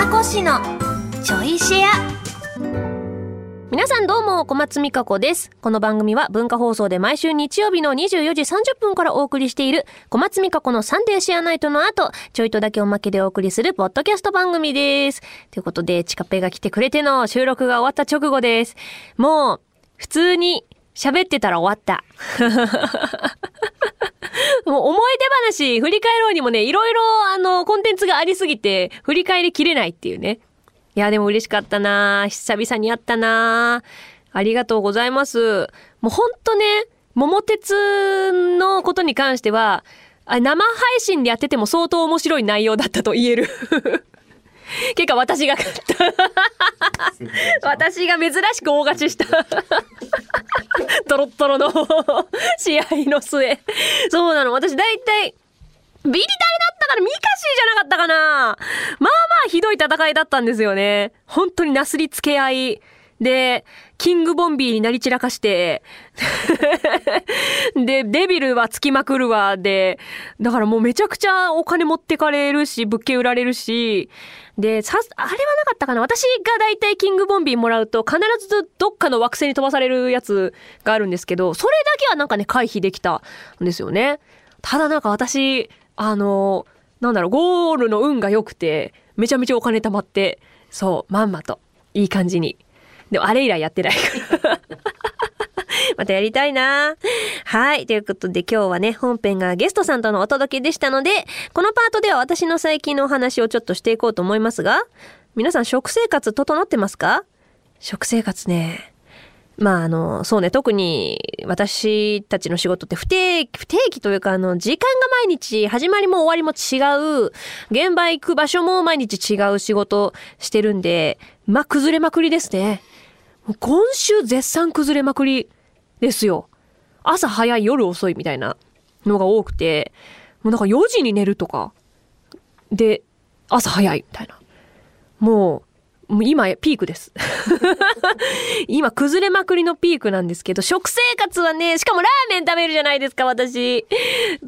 船越のちょいシェア。皆さんどうも小松美香子です。この番組は文化放送で毎週日曜日の24時30分からお送りしている小松美香子のサンデーシェアナイトの後ちょいとだけおまけでお送りするポッドキャスト番組です。ということでチカペが来てくれての収録が終わった直後です。もう普通に喋ってたら終わった。もう思い出話振り返ろうにもね、いろいろあの、コンテンツがありすぎて、振り返りきれないっていうね。いや、でも嬉しかったな久々に会ったなありがとうございます。もうほんとね、桃鉄のことに関しては、生配信でやってても相当面白い内容だったと言える結果私が勝った。私が珍しく大勝ちした。トロットロの 試合の末。そうなの。私大体ビリタレだったからミカシーじゃなかったかな。まあまあひどい戦いだったんですよね。本当になすりつけ合い。で、キングボンビーになり散らかして。で、デビルはつきまくるわ、で、だからもうめちゃくちゃお金持ってかれるし、物件売られるし、で、さ、あれはなかったかな。私が大体キングボンビーもらうと必ずどっかの惑星に飛ばされるやつがあるんですけど、それだけはなんかね、回避できたんですよね。ただなんか私、あの、なんだろう、ゴールの運が良くて、めちゃめちゃお金貯まって、そう、まんまと、いい感じに。でもあれ以来やってないからまたやりたいな。はい。ということで今日はね、本編がゲストさんとのお届けでしたので、このパートでは私の最近のお話をちょっとしていこうと思いますが、皆さん食生活整ってますか？食生活ね。まああの、そうね、特に私たちの仕事って不定期、不定期というかあの、時間が毎日、始まりも終わりも違う、現場行く場所も毎日違う仕事してるんで、まあ崩れまくりですね。今週絶賛崩れまくりですよ。朝早い夜遅いみたいなのが多くて、もうなんか4時に寝るとか、で、朝早いみたいな。もう、もう今ピークです。今崩れまくりのピークなんですけど、食生活はね、しかもラーメン食べるじゃないですか、私。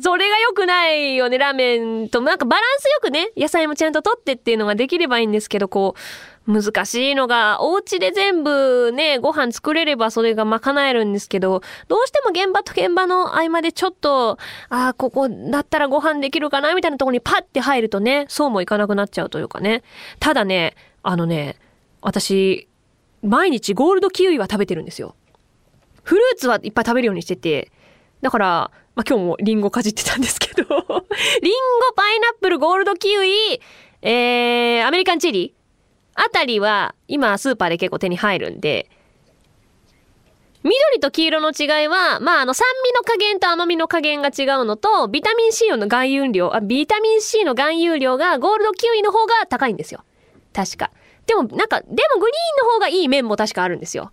それが良くないよね、ラーメンと。なんかバランスよくね、野菜もちゃんと取ってっていうのができればいいんですけど、こう、難しいのが、お家で全部ね、ご飯作れればそれが賄えるんですけど、どうしても現場と現場の合間でちょっと、ああ、ここだったらご飯できるかなみたいなところにパッて入るとね、そうもいかなくなっちゃうというかね。ただね、あのね、私、毎日ゴールドキウイは食べてるんですよ。フルーツはいっぱい食べるようにしてて、だから、まあ、今日もリンゴかじってたんですけど リンゴ、パイナップル、ゴールドキウイ、えー、アメリカンチリあたりは今スーパーで結構手に入るんで、緑と黄色の違いは、まあ、あの、酸味の加減と甘みの加減が違うのと、ビタミン C の含有量、あ、ビタミン C の含有量がゴールドキウイの方が高いんですよ。確か。でも、なんか、でもグリーンの方がいい面も確かあるんですよ。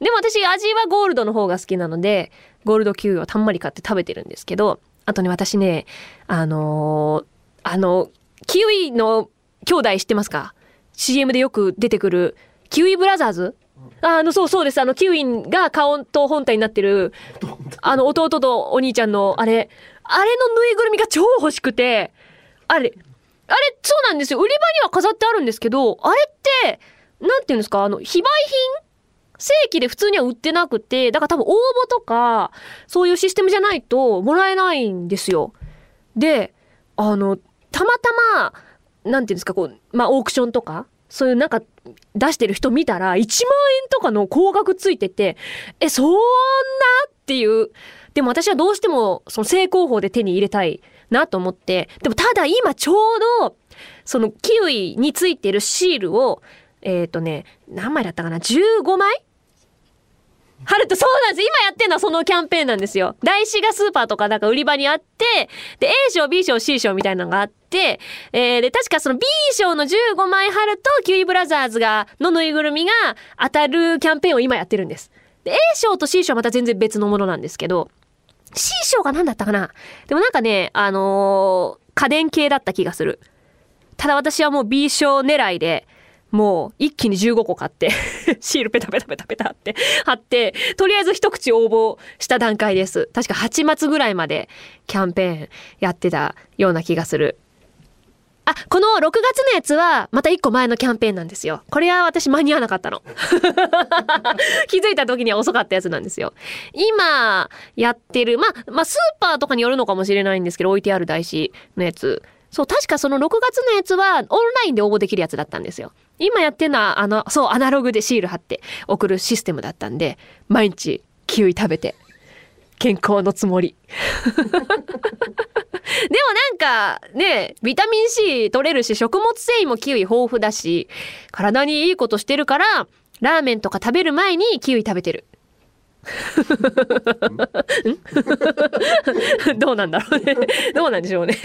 でも私、味はゴールドの方が好きなので、ゴールドキウイをたんまり買って食べてるんですけど、あとね、私ね、あのー、あの、キウイの兄弟知ってますか？CM でよく出てくるキウイブラザーズ？あの、そうそうです。あの、キウイが顔と本体になってる、あの、弟とお兄ちゃんの、あれ、あれのぬいぐるみが超欲しくて、あれ、あれ、そうなんですよ。売り場には飾ってあるんですけど、あれって、なんていうんですか、あの、非売品正規で普通には売ってなくて、だから多分応募とか、そういうシステムじゃないともらえないんですよ。で、あの、たまたま、なんていうんですか、こう、まあ、オークションとか、そういうなんか出してる人見たら、1万円とかの高額ついてて、え、そんな？っていう。でも私はどうしても、その正攻法で手に入れたいなと思って、でもただ今ちょうど、そのキウイについてるシールを、えっ、ー、とね、何枚だったかな ?15 枚？ハルト、そうなんです。今やってんのはそのキャンペーンなんですよ。台紙がスーパーとかなんか売り場にあって、で、A 賞、B 賞、C 賞みたいなのがあって、えー、で、確かその B 賞の15枚貼ると、キウイブラザーズが、のぬいぐるみが当たるキャンペーンを今やってるんです。で、A 賞と C 賞はまた全然別のものなんですけど、C 賞が何だったかな？でもなんかね、あのー、家電系だった気がする。ただ私はもう B 賞狙いで、もう一気に15個買って シールペタペタペタペタって貼って、とりあえず一口応募した段階です。確か8月ぐらいまでキャンペーンやってたような気がする。あ、この6月のやつは、また1個前のキャンペーンなんですよ。これは私間に合わなかったの。気づいた時には遅かったやつなんですよ。今、やってる、ま、ま、スーパーとかによるのかもしれないんですけど、置いてある台紙のやつ。そう、確かその6月のやつは、オンラインで応募できるやつだったんですよ。今やってるのは、あの、そう、アナログでシール貼って送るシステムだったんで、毎日、キウイ食べて、健康のつもり。でもなんかね、ビタミン C 取れるし、食物繊維もキウイ豊富だし、体にいいことしてるから、ラーメンとか食べる前にキウイ食べてる。ん？どうなんだろうね。どうなんでしょうね。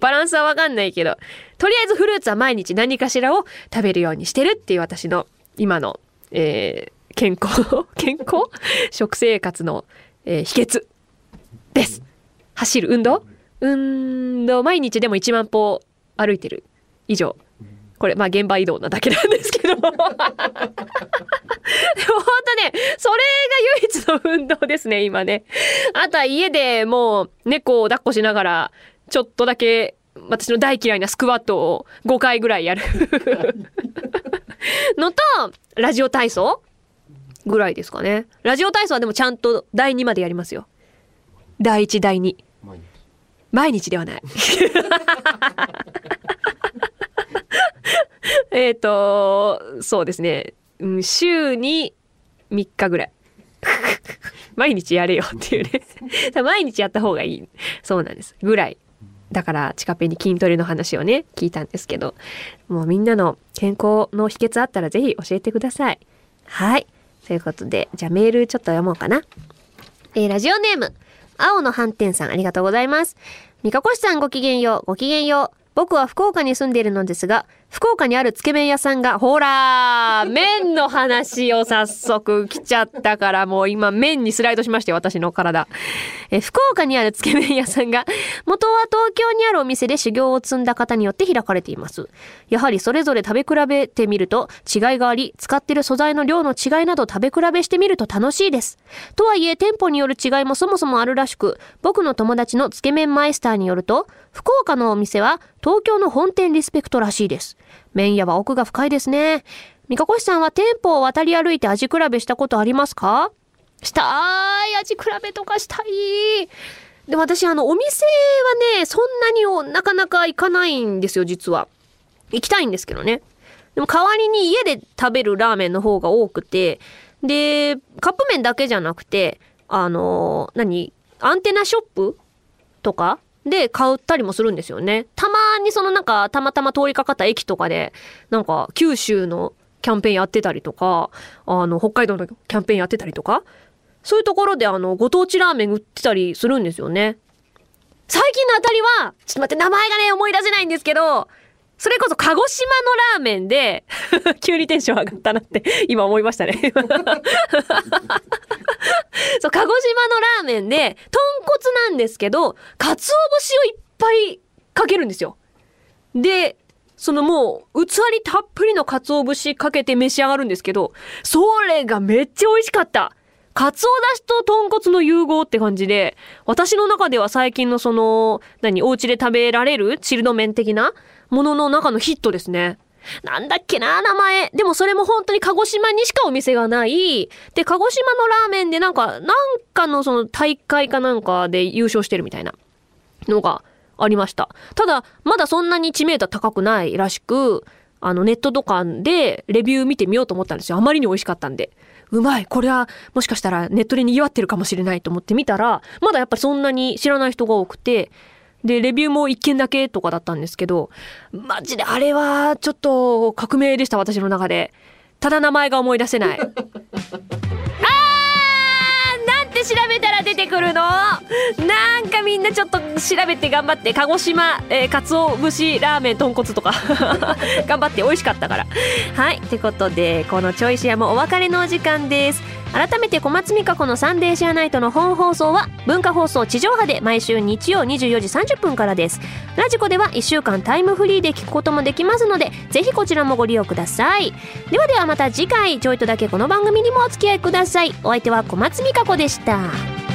バランスはわかんないけど、とりあえずフルーツは毎日何かしらを食べるようにしてるっていう私の今の、えー健康 健康？食生活の、えー秘訣です。走る運動？運動毎日でも1万歩歩いてる以上。これまあ現場移動なだけなんですけど。でも本当ね、それが唯一の運動ですね、今ね。あとは家でもう猫を抱っこしながら、ちょっとだけ私の大嫌いなスクワットを5回ぐらいやる のと、ラジオ体操ぐらいですかね。ラジオ体操はでもちゃんと第2までやりますよ。第1、第2。毎日ではない。えっと、そうですね。うん週に3日ぐらい。毎日やれよっていうね。毎日やった方がいい。そうなんです。ぐらい。だから、チカペに筋トレの話をね、聞いたんですけど、もうみんなの健康の秘訣あったらぜひ教えてください。はい。ということで、じゃあメールちょっと読もうかな。えーラジオネーム、青の斑点さんありがとうございます。三かこしさんごきげんよう、ごきげんよう。僕は福岡に住んでいるのですが、福岡にあるつけ麺屋さんが、ほら麺の話を早速来ちゃったから、もう今麺にスライドしましたよ、私の体。え福岡にあるつけ麺屋さんが、元は東京にあるお店で修行を積んだ方によって開かれています。やはりそれぞれ食べ比べてみると違いがあり、使ってる素材の量の違いなど食べ比べしてみると楽しいです。とはいえ、店舗による違いもそもそもあるらしく、僕の友達のつけ麺マイスターによると、福岡のお店は東京の本店リスペクトらしいです。麺屋は奥が深いですね。三かこしさんは店舗を渡り歩いて味比べしたことありますか？したい味比べとかしたいでも私あのお店はねそんなにおなかなか行かないんですよ実は行きたいんですけどねでも代わりに家で食べるラーメンの方が多くてでカップ麺だけじゃなくてあの何アンテナショップとかで買ったりもするんですよね。たまにそのなんかたまたま通りかかった駅とかでなんか九州のキャンペーンやってたりとかあの北海道のキャンペーンやってたりとかそういうところであのご当地ラーメン売ってたりするんですよね。最近のあたりはちょっと待って名前がね思い出せないんですけどそれこそ鹿児島のラーメンで 急にテンション上がったなって今思いましたね。そう、鹿児島のラーメンで、豚骨なんですけど、鰹節をいっぱいかけるんですよ。で、そのもう、器にたっぷりの鰹節かけて召し上がるんですけど、それがめっちゃ美味しかった。鰹だしと豚骨の融合って感じで、私の中では最近のその、何、お家で食べられるチルド麺的なものの中のヒットですね。なんだっけな、名前。でもそれも本当に鹿児島にしかお店がない。で、鹿児島のラーメンでなんか、なんかのその大会かなんかで優勝してるみたいなのがありました。ただ、まだそんなに知名度高くないらしく、あの、ネットとかでレビュー見てみようと思ったんですよ。あまりに美味しかったんで。うまい。これは、もしかしたらネットで賑わってるかもしれないと思って見たら、まだやっぱりそんなに知らない人が多くて、で、レビューも一件だけとかだったんですけど、マジであれはちょっと革命でした、私の中で。ただ名前が思い出せない。あーなんて調べたら出てくるの？なみんなちょっと調べて頑張って、鹿児島、えー、かつお節ラーメン豚骨とか 頑張って美味しかったから。はい。ってことで、このちょいシアもお別れのお時間です。改めて小松美香子のサンデーシェアナイトの本放送は文化放送地上波で毎週日曜24時30分からです。ラジコでは1週間タイムフリーで聞くこともできますので、ぜひこちらもご利用ください。ではではまた次回、ちょいとだけこの番組にもお付き合いください。お相手は小松美香子でした。